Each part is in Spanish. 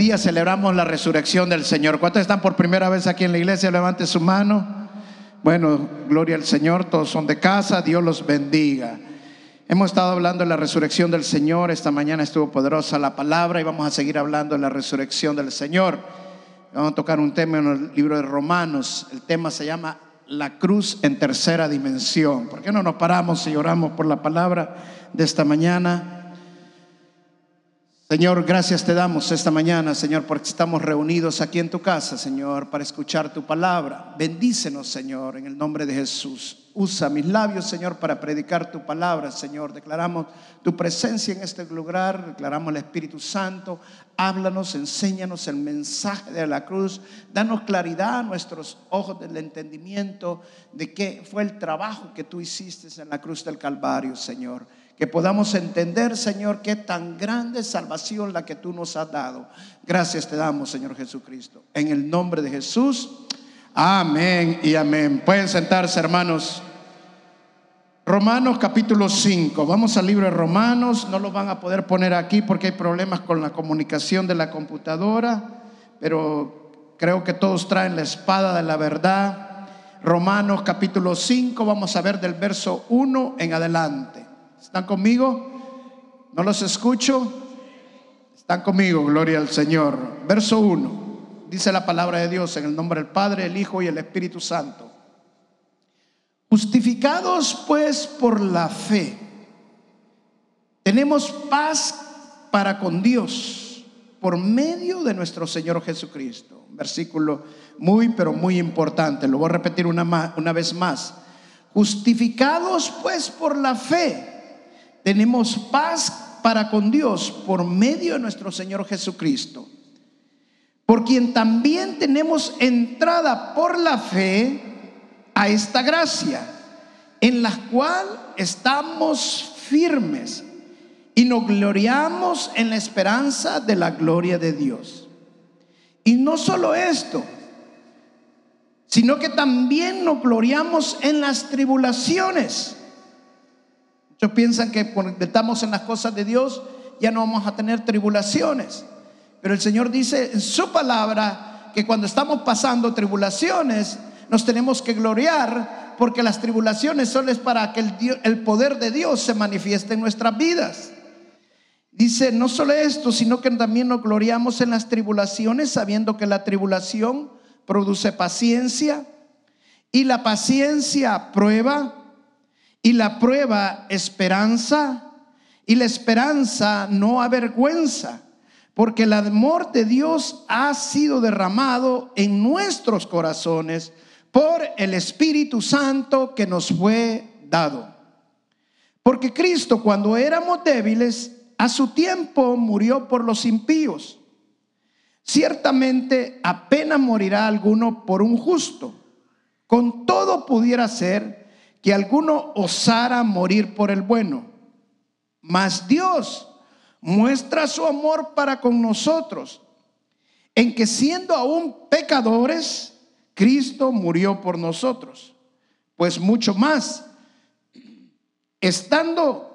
día celebramos la resurrección del Señor. ¿Cuántos están por primera vez aquí en la iglesia? Levante su mano. Bueno, gloria al Señor, todos son de casa, Dios los bendiga. Hemos estado hablando de la resurrección del Señor, esta mañana estuvo poderosa la palabra y vamos a seguir hablando de la resurrección del Señor. Vamos a tocar un tema en el libro de Romanos, el tema se llama La cruz en tercera dimensión. ¿Por qué no nos paramos y oramos por la palabra de esta mañana? Señor, gracias te damos esta mañana, Señor, porque estamos reunidos aquí en tu casa, Señor, para escuchar tu palabra. Bendícenos, Señor, en el nombre de Jesús. Usa mis labios, Señor, para predicar tu palabra, Señor. Declaramos tu presencia en este lugar, declaramos el Espíritu Santo. Háblanos, enséñanos el mensaje de la cruz. Danos claridad a nuestros ojos del entendimiento de qué fue el trabajo que tú hiciste en la cruz del Calvario, Señor que podamos entender, Señor, qué tan grande salvación la que tú nos has dado. Gracias te damos, Señor Jesucristo. En el nombre de Jesús. Amén y amén. Pueden sentarse, hermanos. Romanos capítulo 5. Vamos al libro de Romanos. No lo van a poder poner aquí porque hay problemas con la comunicación de la computadora, pero creo que todos traen la espada de la verdad. Romanos capítulo 5. Vamos a ver del verso 1 en adelante. ¿Están conmigo? ¿No los escucho? Están conmigo, gloria al Señor. Verso 1. Dice la palabra de Dios en el nombre del Padre, el Hijo y el Espíritu Santo. Justificados pues por la fe, tenemos paz para con Dios por medio de nuestro Señor Jesucristo. versículo muy, pero muy importante. Lo voy a repetir una, una vez más. Justificados pues por la fe tenemos paz para con Dios por medio de nuestro Señor Jesucristo, por quien también tenemos entrada por la fe a esta gracia, en la cual estamos firmes y nos gloriamos en la esperanza de la gloria de Dios. Y no solo esto, sino que también nos gloriamos en las tribulaciones Muchos piensan que cuando estamos en las cosas de Dios ya no vamos a tener tribulaciones. Pero el Señor dice en su palabra que cuando estamos pasando tribulaciones nos tenemos que gloriar porque las tribulaciones son es para que el, el poder de Dios se manifieste en nuestras vidas. Dice, no solo esto, sino que también nos gloriamos en las tribulaciones, sabiendo que la tribulación produce paciencia y la paciencia prueba y la prueba esperanza y la esperanza no avergüenza, porque el amor de Dios ha sido derramado en nuestros corazones por el Espíritu Santo que nos fue dado. Porque Cristo cuando éramos débiles, a su tiempo murió por los impíos. Ciertamente apenas morirá alguno por un justo. Con todo pudiera ser que alguno osara morir por el bueno. Mas Dios muestra su amor para con nosotros, en que siendo aún pecadores, Cristo murió por nosotros. Pues mucho más, estando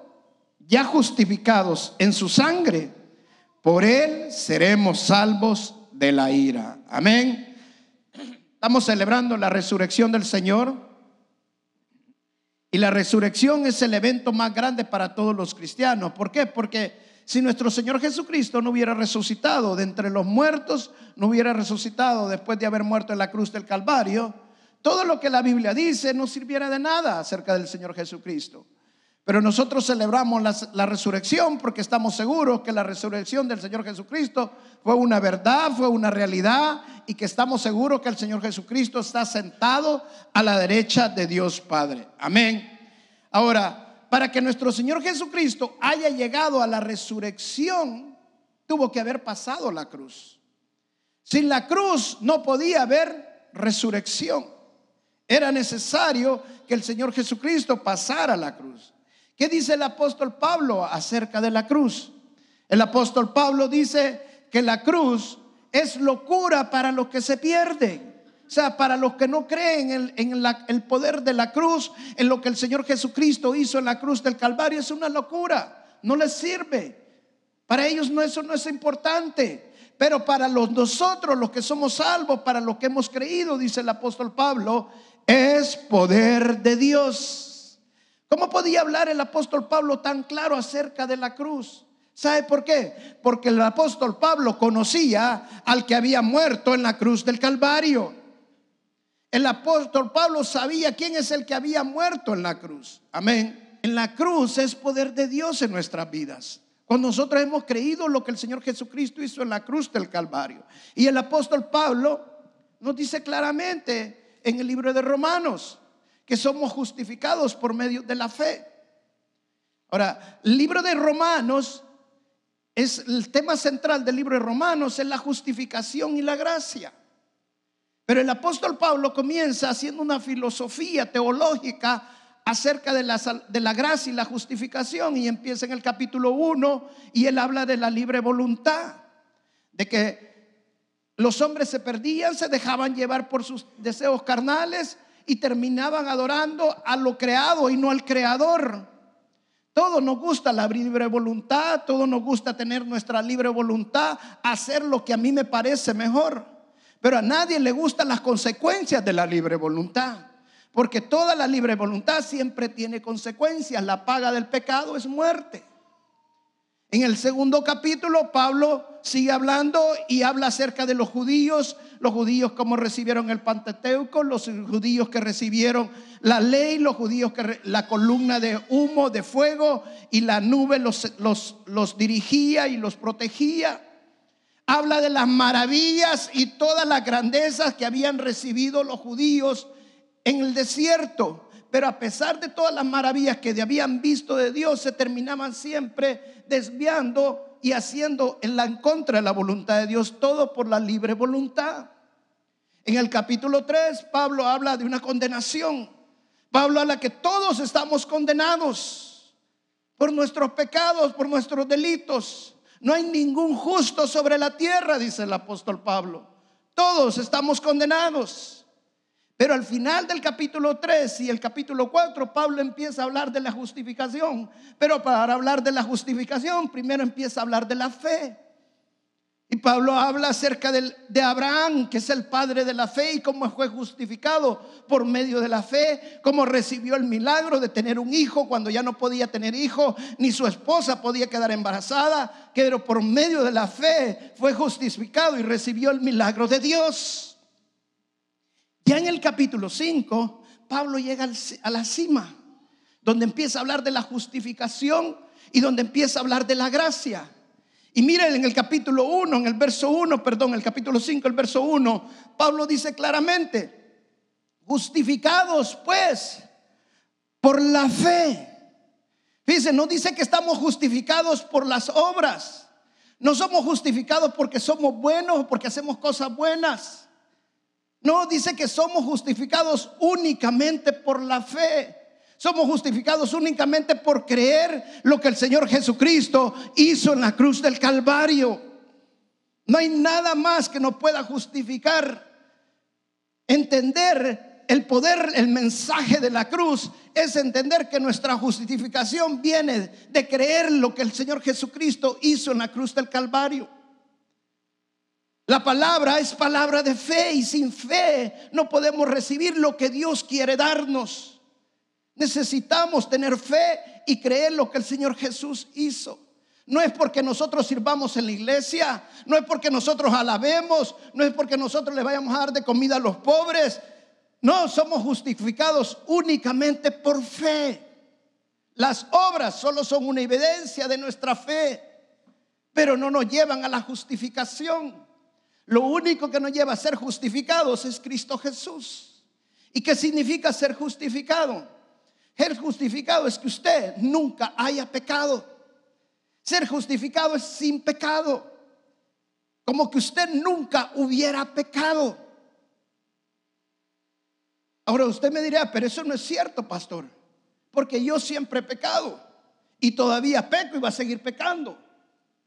ya justificados en su sangre, por él seremos salvos de la ira. Amén. Estamos celebrando la resurrección del Señor. Y la resurrección es el evento más grande para todos los cristianos. ¿Por qué? Porque si nuestro Señor Jesucristo no hubiera resucitado de entre los muertos, no hubiera resucitado después de haber muerto en la cruz del Calvario, todo lo que la Biblia dice no sirviera de nada acerca del Señor Jesucristo. Pero nosotros celebramos la, la, resurrección porque estamos seguros que la resurrección del Señor Jesucristo fue una verdad, fue una realidad y que estamos seguros que el Señor Jesucristo está sentado a la derecha de Dios Padre. Amén. Ahora, para que nuestro Señor Jesucristo haya llegado a la resurrección, tuvo que haber pasado la cruz. Sin la cruz no podía haber resurrección. Era necesario que el Señor Jesucristo pasara la cruz. ¿Qué dice el apóstol Pablo acerca de la cruz? El apóstol Pablo dice que la cruz es locura para los que se pierden. O sea, para los que no creen en, el poder de la cruz, en lo que el Señor Jesucristo hizo en la cruz del Calvario, es una locura. No les sirve. Para ellos no, eso no es importante. Pero para los nosotros, los que somos salvos, para los que hemos creído, dice el apóstol Pablo, es poder de Dios. ¿Cómo podía hablar el apóstol Pablo tan claro acerca de la cruz? ¿Sabe por qué? Porque el apóstol Pablo conocía al que había muerto en la cruz del Calvario. El apóstol Pablo sabía quién es el que había muerto en la cruz. Amén. En la cruz es poder de Dios en nuestras vidas. Cuando nosotros hemos creído lo que el Señor Jesucristo hizo en la cruz del Calvario. Y el apóstol Pablo nos dice claramente en el libro de Romanos que somos justificados por medio de la fe. Ahora, el libro de Romanos es el tema central del libro de Romanos, es la justificación y la gracia. Pero el apóstol Pablo comienza haciendo una filosofía teológica acerca de la, de la gracia y la justificación y empieza en el capítulo 1 y él habla de la libre voluntad, de que los hombres se perdían, se dejaban llevar por sus deseos carnales y terminaban adorando a lo creado y no al creador. Todo nos gusta la libre voluntad, todo nos gusta tener nuestra libre voluntad, hacer lo que a mí me parece mejor. Pero a nadie le gustan las consecuencias de la libre voluntad. Porque toda la libre voluntad siempre tiene consecuencias. La paga del pecado es muerte. En el segundo capítulo, Pablo sigue hablando y habla acerca de los judíos, los judíos como recibieron el Pentateuco, los judíos que recibieron la ley, los judíos que la columna de humo, de fuego y la nube los, los, los dirigía y los protegía. Habla de las maravillas y todas las grandezas que habían recibido los judíos en el desierto. Pero a pesar de todas las maravillas que habían visto de Dios, se terminaban siempre desviando y haciendo en la contra de la voluntad de Dios, todo por la libre voluntad. En el capítulo 3, Pablo habla de una condenación. Pablo habla que todos estamos condenados por nuestros pecados, por nuestros delitos. No hay ningún justo sobre la tierra, dice el apóstol Pablo. Todos estamos condenados. Pero al final del capítulo 3 y el capítulo 4, Pablo empieza a hablar de la justificación. Pero para hablar de la justificación, primero empieza a hablar de la fe. Y Pablo habla acerca de Abraham, que es el padre de la fe, y cómo fue justificado por medio de la fe, cómo recibió el milagro de tener un hijo cuando ya no podía tener hijo, ni su esposa podía quedar embarazada, pero por medio de la fe fue justificado y recibió el milagro de Dios. Ya en el capítulo 5, Pablo llega a la cima, donde empieza a hablar de la justificación y donde empieza a hablar de la gracia. Y miren en el capítulo 1, en el verso 1, perdón, el capítulo 5, el verso 1, Pablo dice claramente, justificados pues por la fe. Fíjense, no dice que estamos justificados por las obras. No somos justificados porque somos buenos o porque hacemos cosas buenas. No, dice que somos justificados únicamente por la fe. Somos justificados únicamente por creer lo que el Señor Jesucristo hizo en la cruz del Calvario. No hay nada más que nos pueda justificar. Entender el poder, el mensaje de la cruz es entender que nuestra justificación viene de creer lo que el Señor Jesucristo hizo en la cruz del Calvario. La palabra es palabra de fe y sin fe no podemos recibir lo que Dios quiere darnos. Necesitamos tener fe y creer lo que el Señor Jesús hizo. No es porque nosotros sirvamos en la iglesia, no es porque nosotros alabemos, no es porque nosotros le vayamos a dar de comida a los pobres. No, somos justificados únicamente por fe. Las obras solo son una evidencia de nuestra fe, pero no nos llevan a la justificación. Lo único que nos lleva a ser justificados es Cristo Jesús. ¿Y qué significa ser justificado? Ser justificado es que usted nunca haya pecado. Ser justificado es sin pecado. Como que usted nunca hubiera pecado. Ahora usted me dirá, pero eso no es cierto, pastor. Porque yo siempre he pecado. Y todavía peco y va a seguir pecando.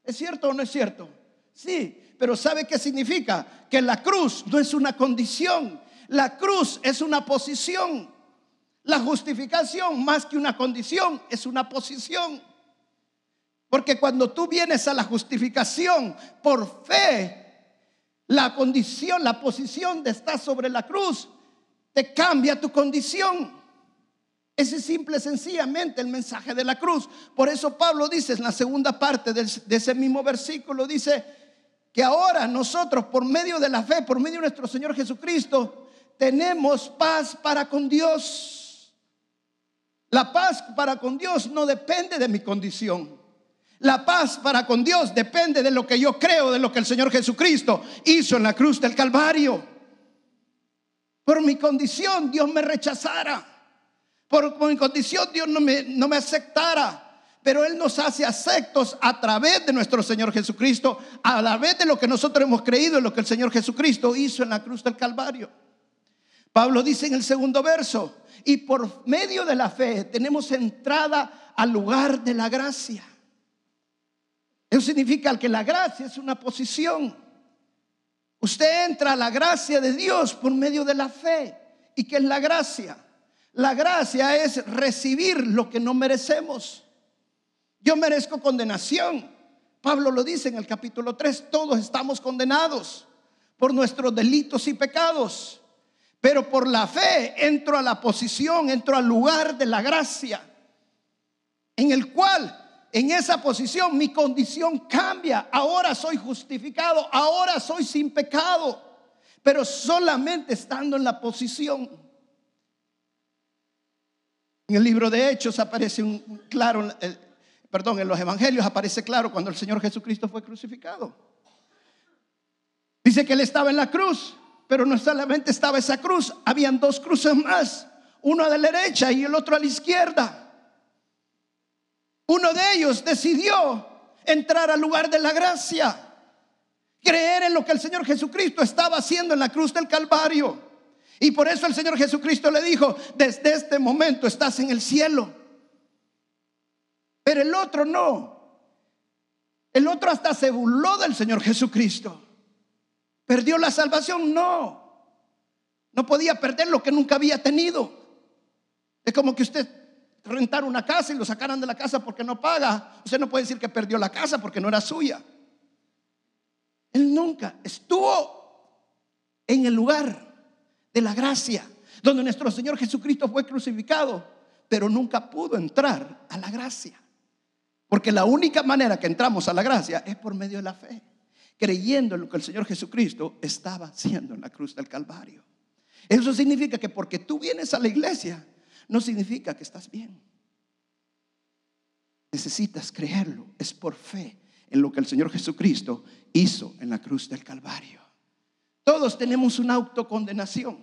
¿Es cierto o no es cierto? Sí, pero ¿sabe qué significa? Que la cruz no es una condición, la cruz es una posición. La justificación, más que una condición, es una posición. Porque cuando tú vienes a la justificación por fe, la condición, la posición de estar sobre la cruz, te cambia tu condición. Ese es simple, sencillamente el mensaje de la cruz. Por eso Pablo dice en la segunda parte de ese mismo versículo, dice que ahora nosotros por medio de la fe, por medio de nuestro Señor Jesucristo, tenemos paz para con Dios. La paz para con Dios no depende de mi condición. La paz para con Dios depende de lo que yo creo, de lo que el Señor Jesucristo hizo en la cruz del Calvario. Por mi condición Dios me rechazara. Por mi condición Dios no me, no me aceptara. Pero Él nos hace aceptos a través de nuestro Señor Jesucristo, a través de lo que nosotros hemos creído en lo que el Señor Jesucristo hizo en la cruz del Calvario. Pablo dice en el segundo verso, y por medio de la fe tenemos entrada al lugar de la gracia. Eso significa que la gracia es una posición. Usted entra a la gracia de Dios por medio de la fe. ¿Y qué es la gracia? La gracia es recibir lo que no merecemos. Yo merezco condenación. Pablo lo dice en el capítulo 3, todos estamos condenados por nuestros delitos y pecados. Pero por la fe entro a la posición, entro al lugar de la gracia, en el cual en esa posición mi condición cambia. Ahora soy justificado, ahora soy sin pecado, pero solamente estando en la posición. En el libro de Hechos aparece un claro, perdón, en los evangelios aparece claro cuando el Señor Jesucristo fue crucificado. Dice que él estaba en la cruz, pero no solamente estaba esa cruz, habían dos cruces más, uno a la derecha y el otro a la izquierda. Uno de ellos decidió entrar al lugar de la gracia, creer en lo que el Señor Jesucristo estaba haciendo en la cruz del Calvario. Y por eso el Señor Jesucristo le dijo, desde este momento estás en el cielo. Pero el otro no. El otro hasta se burló del Señor Jesucristo. ¿Perdió la salvación? No. No podía perder lo que nunca había tenido. Es como que usted rentar una casa y lo sacaran de la casa porque no paga, usted no puede decir que perdió la casa porque no era suya. Él nunca estuvo en el lugar de la gracia, donde nuestro Señor Jesucristo fue crucificado, pero nunca pudo entrar a la gracia. Porque la única manera que entramos a la gracia es por medio de la fe, creyendo en lo que el Señor Jesucristo estaba haciendo en la cruz del Calvario. Eso significa que porque tú vienes a la iglesia, no significa que estás bien. Necesitas creerlo. Es por fe en lo que el Señor Jesucristo hizo en la cruz del Calvario. Todos tenemos una autocondenación.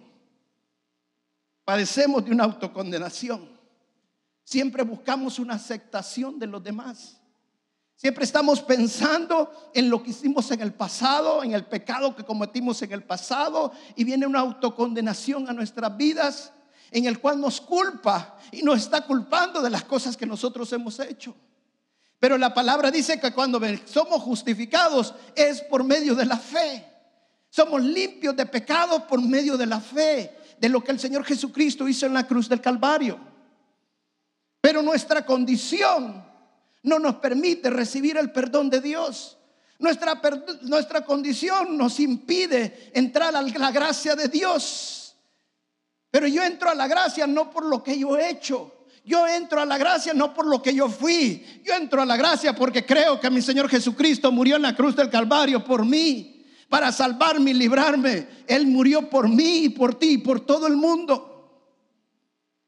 Padecemos de una autocondenación. Siempre buscamos una aceptación de los demás. Siempre estamos pensando en lo que hicimos en el pasado, en el pecado que cometimos en el pasado, y viene una autocondenación a nuestras vidas en el cual nos culpa y nos está culpando de las cosas que nosotros hemos hecho. Pero la palabra dice que cuando somos justificados es por medio de la fe. Somos limpios de pecado por medio de la fe, de lo que el Señor Jesucristo hizo en la cruz del Calvario. Pero nuestra condición no nos permite recibir el perdón de Dios. Nuestra, nuestra condición nos impide entrar a la gracia de Dios. Pero yo entro a la gracia no por lo que yo he hecho. Yo entro a la gracia no por lo que yo fui. Yo entro a la gracia porque creo que mi Señor Jesucristo murió en la cruz del Calvario por mí, para salvarme y librarme. Él murió por mí y por ti y por todo el mundo.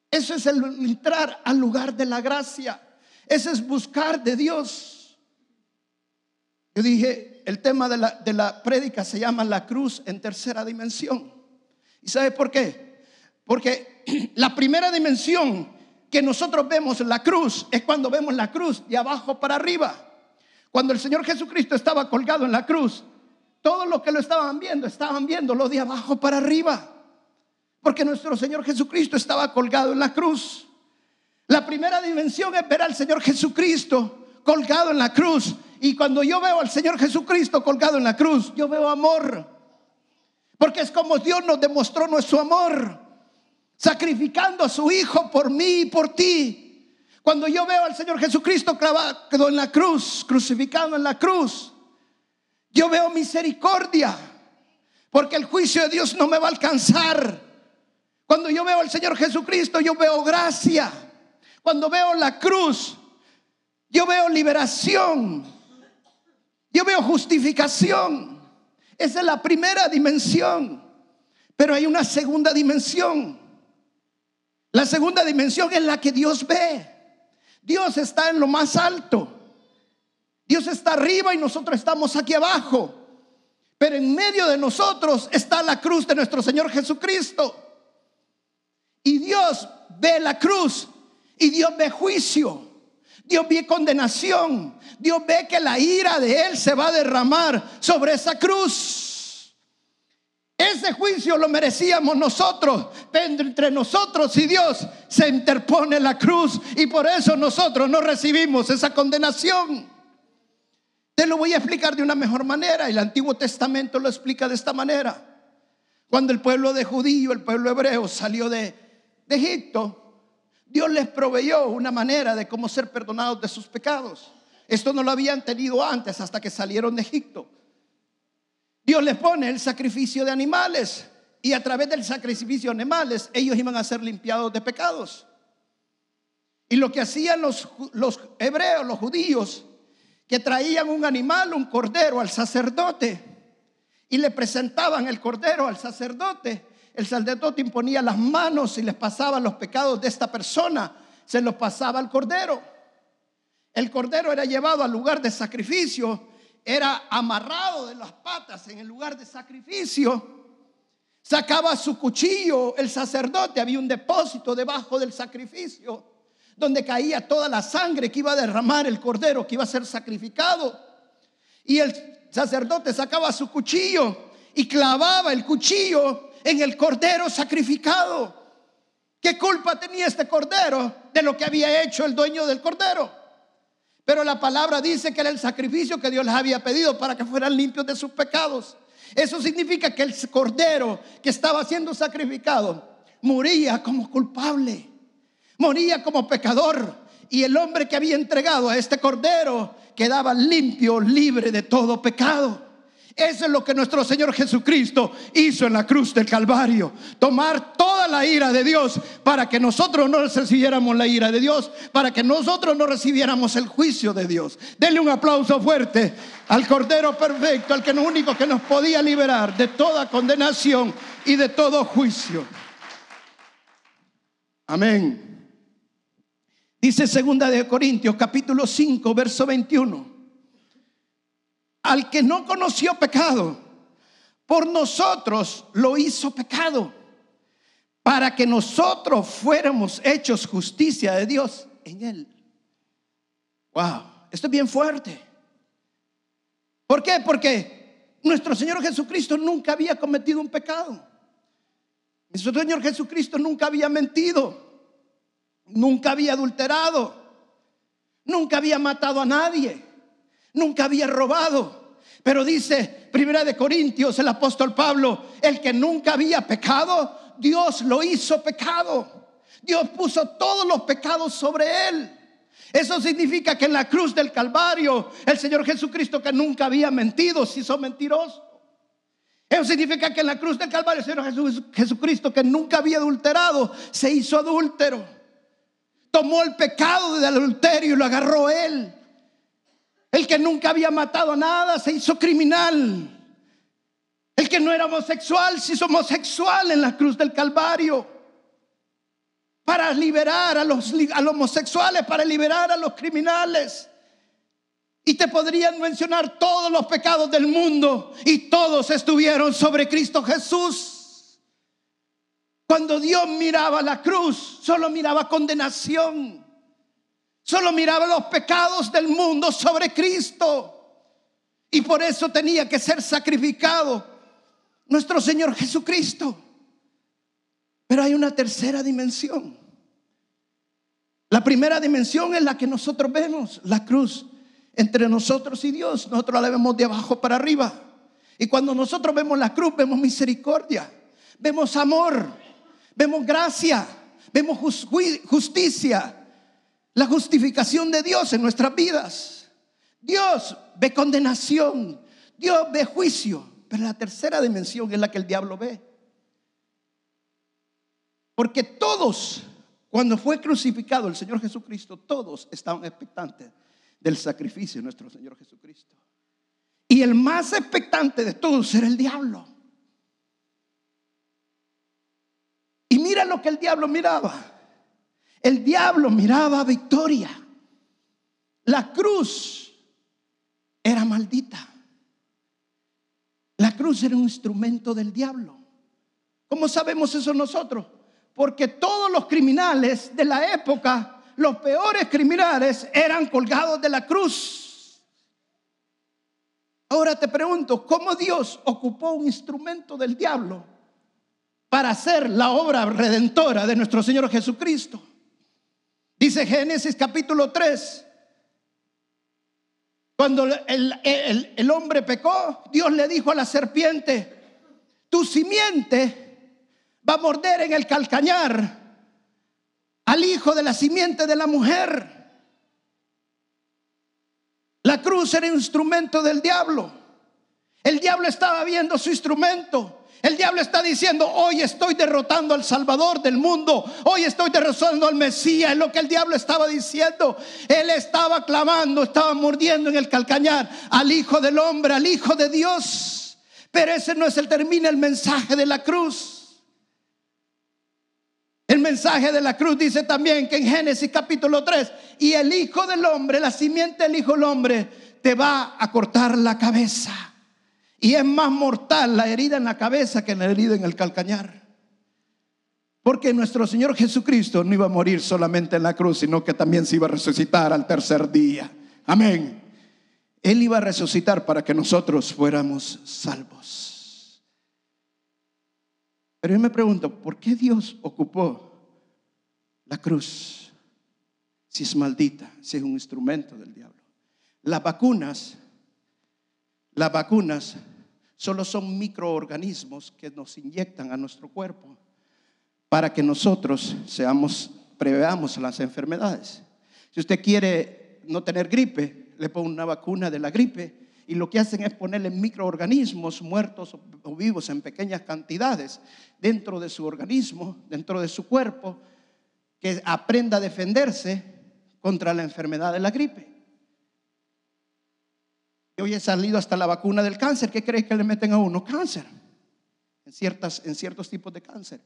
Eso es el entrar al lugar de la gracia. Ese es buscar de Dios. Yo dije, el tema de la, de la prédica se llama la cruz en tercera dimensión. ¿Y sabe por qué? Porque la primera dimensión que nosotros vemos la cruz es cuando vemos la cruz de abajo para arriba. Cuando el Señor Jesucristo estaba colgado en la cruz, todos los que lo estaban viendo estaban viendo lo de abajo para arriba. Porque nuestro Señor Jesucristo estaba colgado en la cruz. La primera dimensión es ver al Señor Jesucristo colgado en la cruz. Y cuando yo veo al Señor Jesucristo colgado en la cruz, yo veo amor. Porque es como Dios nos demostró nuestro amor sacrificando a su Hijo por mí y por ti. Cuando yo veo al Señor Jesucristo clavado en la cruz, crucificado en la cruz, yo veo misericordia, porque el juicio de Dios no me va a alcanzar. Cuando yo veo al Señor Jesucristo, yo veo gracia. Cuando veo la cruz, yo veo liberación. Yo veo justificación. Esa es la primera dimensión. Pero hay una segunda dimensión. La segunda dimensión es la que Dios ve. Dios está en lo más alto. Dios está arriba y nosotros estamos aquí abajo. Pero en medio de nosotros está la cruz de nuestro Señor Jesucristo. Y Dios ve la cruz y Dios ve juicio. Dios ve condenación. Dios ve que la ira de Él se va a derramar sobre esa cruz. Ese juicio lo merecíamos nosotros, pero entre nosotros y Dios se interpone la cruz y por eso nosotros no recibimos esa condenación. Te lo voy a explicar de una mejor manera. El Antiguo Testamento lo explica de esta manera. Cuando el pueblo de judío, el pueblo hebreo salió de, de Egipto, Dios les proveyó una manera de cómo ser perdonados de sus pecados. Esto no lo habían tenido antes hasta que salieron de Egipto. Dios les pone el sacrificio de animales y a través del sacrificio de animales ellos iban a ser limpiados de pecados. Y lo que hacían los, los hebreos, los judíos, que traían un animal, un cordero al sacerdote y le presentaban el cordero al sacerdote el sacerdote imponía las manos y les pasaba los pecados de esta persona, se los pasaba al cordero. El cordero era llevado al lugar de sacrificio, era amarrado de las patas en el lugar de sacrificio. Sacaba su cuchillo el sacerdote, había un depósito debajo del sacrificio donde caía toda la sangre que iba a derramar el cordero que iba a ser sacrificado. Y el sacerdote sacaba su cuchillo y clavaba el cuchillo en el cordero sacrificado. ¿Qué culpa tenía este cordero de lo que había hecho el dueño del cordero? Pero la palabra dice que era el sacrificio que Dios les había pedido para que fueran limpios de sus pecados. Eso significa que el cordero que estaba siendo sacrificado moría como culpable, moría como pecador. Y el hombre que había entregado a este cordero quedaba limpio, libre de todo pecado. Eso es lo que nuestro Señor Jesucristo hizo en la cruz del Calvario. Tomar toda la ira de Dios para que nosotros no recibiéramos la ira de Dios, para que nosotros no recibiéramos el juicio de Dios. Denle un aplauso fuerte al Cordero Perfecto, al que único que nos podía liberar de toda condenación y de todo juicio. Amén. Dice segunda de Corintios capítulo 5 verso 21 al que no conoció pecado, por nosotros lo hizo pecado, para que nosotros fuéramos hechos justicia de Dios en él. Wow, esto es bien fuerte. ¿Por qué? Porque nuestro Señor Jesucristo nunca había cometido un pecado. Nuestro Señor Jesucristo nunca había mentido, nunca había adulterado, nunca había matado a nadie nunca había robado. Pero dice Primera de Corintios el apóstol Pablo, el que nunca había pecado, Dios lo hizo pecado. Dios puso todos los pecados sobre él. Eso significa que en la cruz del Calvario, el Señor Jesucristo que nunca había mentido, se hizo mentiroso. Eso significa que en la cruz del Calvario, el Señor Jesucristo que nunca había adulterado, se hizo adúltero. Tomó el pecado del adulterio y lo agarró él. El que nunca había matado nada se hizo criminal. El que no era homosexual se hizo homosexual en la cruz del Calvario. Para liberar a los, a los homosexuales, para liberar a los criminales. Y te podrían mencionar todos los pecados del mundo y todos estuvieron sobre Cristo Jesús. Cuando Dios miraba la cruz, solo miraba condenación. Solo miraba los pecados del mundo sobre Cristo. Y por eso tenía que ser sacrificado nuestro Señor Jesucristo. Pero hay una tercera dimensión. La primera dimensión es la que nosotros vemos, la cruz entre nosotros y Dios. Nosotros la vemos de abajo para arriba. Y cuando nosotros vemos la cruz, vemos misericordia, vemos amor, vemos gracia, vemos justicia, la justificación de Dios en nuestras vidas. Dios ve condenación, Dios ve juicio, pero la tercera dimensión es la que el diablo ve. Porque todos, cuando fue crucificado el Señor Jesucristo, todos estaban expectantes del sacrificio de nuestro Señor Jesucristo. Y el más expectante de todos era el diablo. Y mira lo que el diablo miraba. El diablo miraba victoria. La cruz era maldita. La cruz era un instrumento del diablo. ¿Cómo sabemos eso nosotros? Porque todos los criminales de la época, los peores criminales, eran colgados de la cruz. Ahora te pregunto, ¿cómo Dios ocupó un instrumento del diablo para hacer la obra redentora de nuestro Señor Jesucristo? Dice Génesis capítulo 3. Cuando el, hombre pecó, Dios le dijo a la serpiente, tu simiente va a morder en el calcañar al hijo de la simiente de la mujer. La cruz era un instrumento del diablo. El diablo estaba viendo su instrumento. El diablo está diciendo, hoy estoy derrotando al Salvador del mundo, hoy estoy derrotando al Mesías, es lo que el diablo estaba diciendo. Él estaba clamando, estaba mordiendo en el calcañar al Hijo del Hombre, al Hijo de Dios. Pero ese no es el termina el mensaje de la cruz. El mensaje de la cruz dice también que en Génesis capítulo 3, y el Hijo del Hombre, la simiente del Hijo del Hombre, te va a cortar la cabeza. Y es más mortal la herida en la cabeza que la herida en el calcañar. Porque nuestro Señor Jesucristo no iba a morir solamente en la cruz, sino que también se iba a resucitar al tercer día. Amén. Él iba a resucitar para que nosotros fuéramos salvos. Pero yo me pregunto, ¿por qué Dios ocupó la cruz si es maldita, si es un instrumento del diablo? Las vacunas las vacunas solo son microorganismos que nos inyectan a nuestro cuerpo para que nosotros seamos, preveamos las enfermedades. Si usted quiere no tener gripe, le pone una vacuna de la gripe y lo que hacen es ponerle microorganismos muertos o vivos en pequeñas cantidades dentro de su organismo, dentro de su cuerpo, que aprenda a defenderse contra la enfermedad de la gripe. Hoy he salido hasta la vacuna del cáncer. ¿Qué crees que le meten a uno? Cáncer. En, ciertas, en ciertos tipos de cáncer.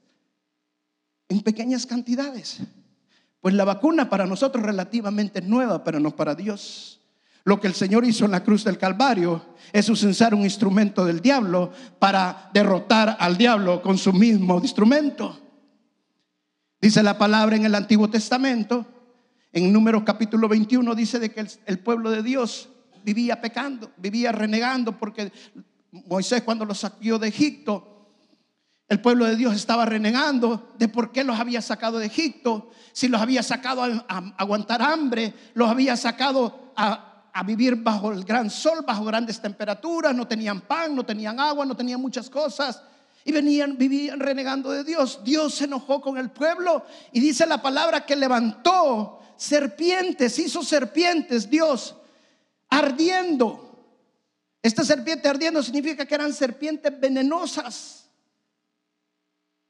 En pequeñas cantidades. Pues la vacuna para nosotros relativamente nueva, pero no para Dios. Lo que el Señor hizo en la cruz del Calvario es usar un instrumento del diablo para derrotar al diablo con su mismo instrumento. Dice la palabra en el Antiguo Testamento, en Números capítulo 21, dice de que el pueblo de Dios vivía pecando, vivía renegando porque Moisés cuando los sacó de Egipto, el pueblo de Dios estaba renegando de por qué los había sacado de Egipto, si los había sacado a, aguantar hambre, los había sacado a, vivir bajo el gran sol, bajo grandes temperaturas, no tenían pan, no tenían agua, no tenían muchas cosas. Y venían, vivían renegando de Dios. Dios se enojó con el pueblo y dice la palabra que levantó serpientes, hizo serpientes Dios ardiendo. Esta serpiente ardiendo significa que eran serpientes venenosas.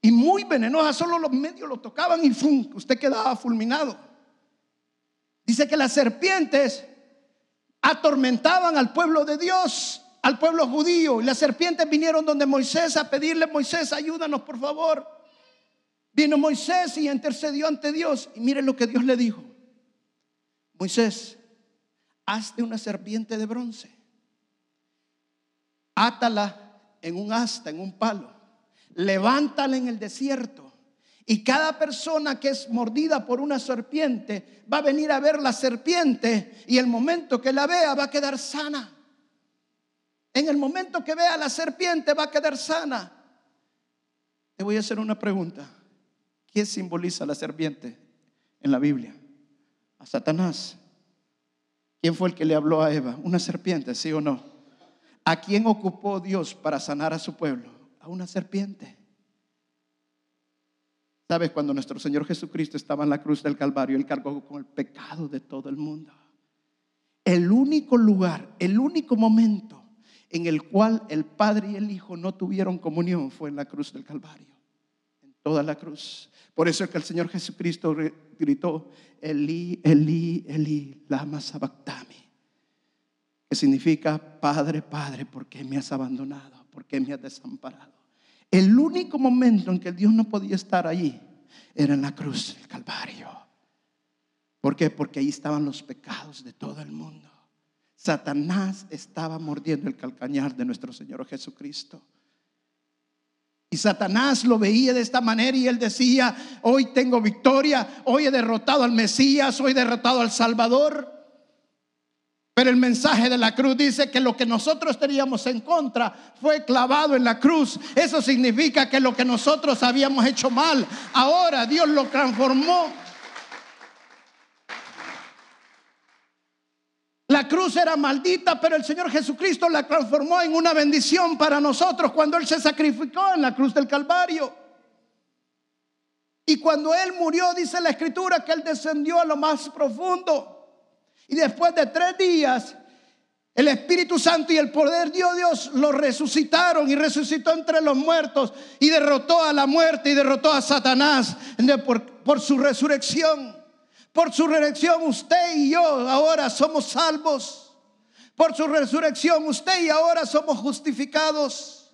Y muy venenosas, solo los medios lo tocaban y usted quedaba fulminado. Dice que las serpientes atormentaban al pueblo de Dios, al pueblo judío. Y las serpientes vinieron donde Moisés a pedirle, Moisés, ayúdanos por favor. Vino Moisés y intercedió ante Dios. Y miren lo que Dios le dijo. Moisés, hazte una serpiente de bronce, átala en un asta, en un palo, levántala en el desierto. Y cada persona que es mordida por una serpiente va a venir a ver la serpiente y el momento que la vea va a quedar sana. En el momento que vea la serpiente va a quedar sana. Te voy a hacer una pregunta. ¿Qué simboliza la serpiente en la Biblia? A Satanás. ¿Quién fue el que le habló a Eva? Una serpiente, ¿sí o no? ¿A quién ocupó Dios para sanar a su pueblo? A una serpiente. ¿Sabes? Cuando nuestro Señor Jesucristo estaba en la cruz del Calvario, Él cargó con el pecado de todo el mundo. El único lugar, el único momento en el cual el Padre y el Hijo no tuvieron comunión fue en la cruz del Calvario. Toda la cruz. Por eso es que el Señor Jesucristo gritó, Eli, Eli, Eli, lama sabactami. Que significa, Padre, Padre, ¿por qué me has abandonado? ¿Por qué me has desamparado? El único momento en que Dios no podía estar allí era en la cruz del Calvario. ¿Por qué? Porque ahí estaban los pecados de todo el mundo. Satanás estaba mordiendo el calcañar de nuestro Señor Jesucristo. Y Satanás lo veía de esta manera y él decía, hoy tengo victoria, hoy he derrotado al Mesías, hoy he derrotado al Salvador. Pero el mensaje de la cruz dice que lo que nosotros teníamos en contra fue clavado en la cruz. Eso significa que lo que nosotros habíamos hecho mal, ahora Dios lo transformó. La cruz era maldita, pero el Señor Jesucristo la transformó en una bendición para nosotros cuando Él se sacrificó en la cruz del Calvario. Y cuando Él murió, dice la Escritura, que Él descendió a lo más profundo. Y después de tres días, el Espíritu Santo y el poder de Dios lo resucitaron y resucitó entre los muertos y derrotó a la muerte y derrotó a Satanás por, por su resurrección. Por su resurrección usted y yo ahora somos salvos. Por su resurrección usted y ahora somos justificados.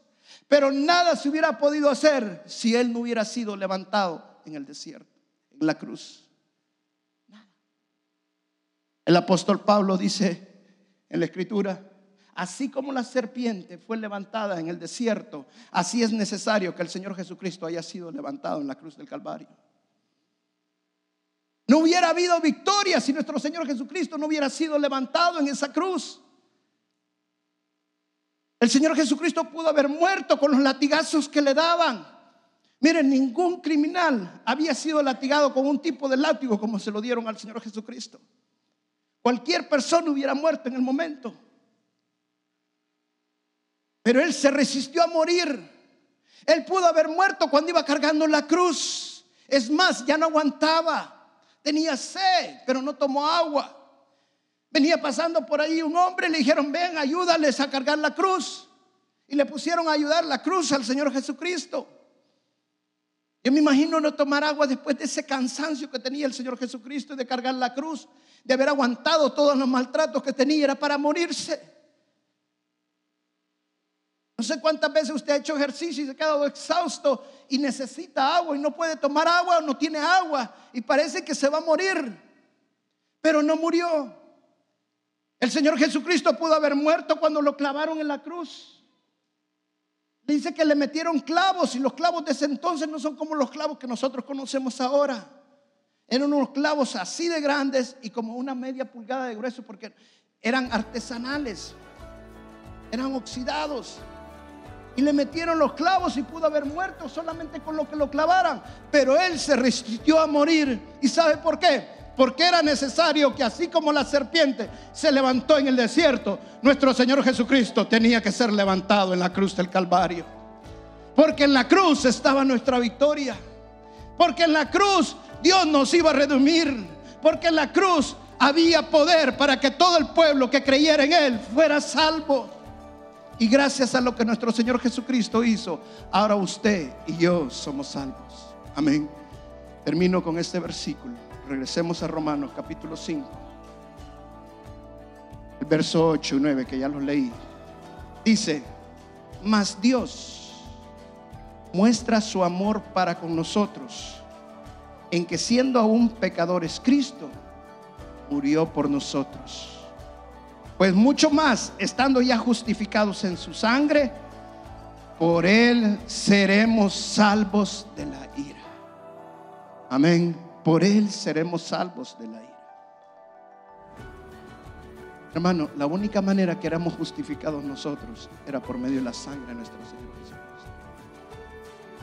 Pero nada se hubiera podido hacer si Él no hubiera sido levantado en el desierto, en la cruz. El apóstol Pablo dice en la escritura, así como la serpiente fue levantada en el desierto, así es necesario que el Señor Jesucristo haya sido levantado en la cruz del Calvario. No hubiera habido victoria si nuestro Señor Jesucristo no hubiera sido levantado en esa cruz. El Señor Jesucristo pudo haber muerto con los latigazos que le daban. Miren, ningún criminal había sido latigado con un tipo de látigo como se lo dieron al Señor Jesucristo. Cualquier persona hubiera muerto en el momento. Pero él se resistió a morir. Él pudo haber muerto cuando iba cargando la cruz. Es más, ya no aguantaba. Tenía sed, pero no tomó agua. Venía pasando por ahí un hombre, le dijeron, ven, ayúdales a cargar la cruz. Y le pusieron a ayudar la cruz al Señor Jesucristo. Yo me imagino no tomar agua después de ese cansancio que tenía el Señor Jesucristo de cargar la cruz de haber aguantado todos los maltratos que tenía, era para morirse. No sé cuántas veces usted ha hecho ejercicio y se ha quedado exhausto y necesita agua y no puede tomar agua o no tiene agua y parece que se va a morir, pero no murió. El Señor Jesucristo pudo haber muerto cuando lo clavaron en la cruz. Dice que le metieron clavos y los clavos de ese entonces no son como los clavos que nosotros conocemos ahora. Eran unos clavos así de grandes y como una media pulgada de grueso porque eran artesanales, eran oxidados. Y le metieron los clavos y pudo haber muerto solamente con lo que lo clavaran. Pero él se resistió a morir. ¿Y sabe por qué? Porque era necesario que así como la serpiente se levantó en el desierto, nuestro Señor Jesucristo tenía que ser levantado en la cruz del Calvario. Porque en la cruz estaba nuestra victoria. Porque en la cruz Dios nos iba a redimir, porque en la cruz había poder para que todo el pueblo que creyera en Él fuera salvo. Y gracias a lo que nuestro Señor Jesucristo hizo, ahora usted y yo somos salvos. Amén. Termino con este versículo. Regresemos a Romanos capítulo 5. El verso 8 y 9 que ya lo leí. Dice, mas Dios muestra su amor para con nosotros en que siendo aún pecadores, Cristo murió por nosotros. Pues mucho más, estando ya justificados en su sangre, por él seremos salvos de la ira. Amén. Por él seremos salvos de la ira. Hermano, la única manera que éramos justificados nosotros era por medio de la sangre de nuestro Señor Jesucristo.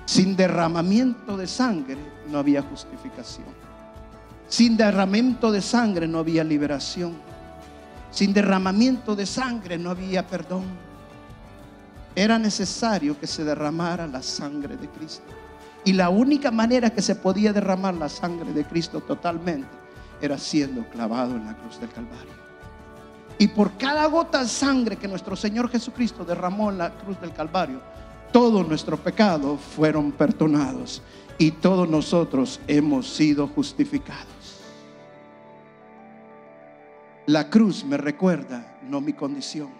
Sin derramamiento de sangre no había justificación. Sin derramamiento de sangre no había liberación. Sin derramamiento de sangre no había perdón. Era necesario que se derramara la sangre de Cristo. Y la única manera que se podía derramar la sangre de Cristo totalmente era siendo clavado en la cruz del Calvario. Y por cada gota de sangre que nuestro Señor Jesucristo derramó en la cruz del Calvario, todos nuestros pecados fueron perdonados y todos nosotros hemos sido justificados. La cruz me recuerda no mi condición.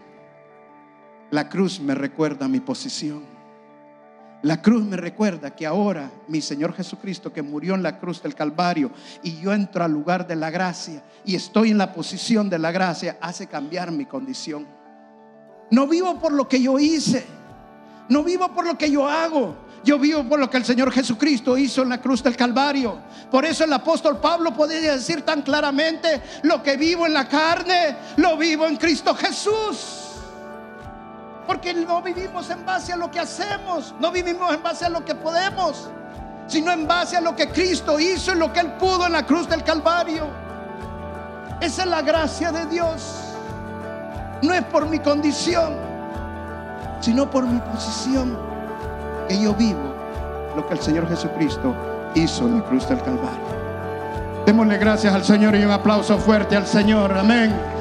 La cruz me recuerda mi posición. La cruz me recuerda que ahora mi Señor Jesucristo que murió en la cruz del Calvario y yo entro al lugar de la gracia y estoy en la posición de la gracia, hace cambiar mi condición. No vivo por lo que yo hice, no vivo por lo que yo hago, yo vivo por lo que el Señor Jesucristo hizo en la cruz del Calvario. Por eso el apóstol Pablo podía decir tan claramente, lo que vivo en la carne, lo vivo en Cristo Jesús. Porque no vivimos en base a lo que hacemos, no vivimos en base a lo que podemos, sino en base a lo que Cristo hizo y lo que Él pudo en la cruz del Calvario. Esa es la gracia de Dios. No es por mi condición, sino por mi posición, que yo vivo lo que el Señor Jesucristo hizo en la cruz del Calvario. Démosle gracias al Señor y un aplauso fuerte al Señor. Amén.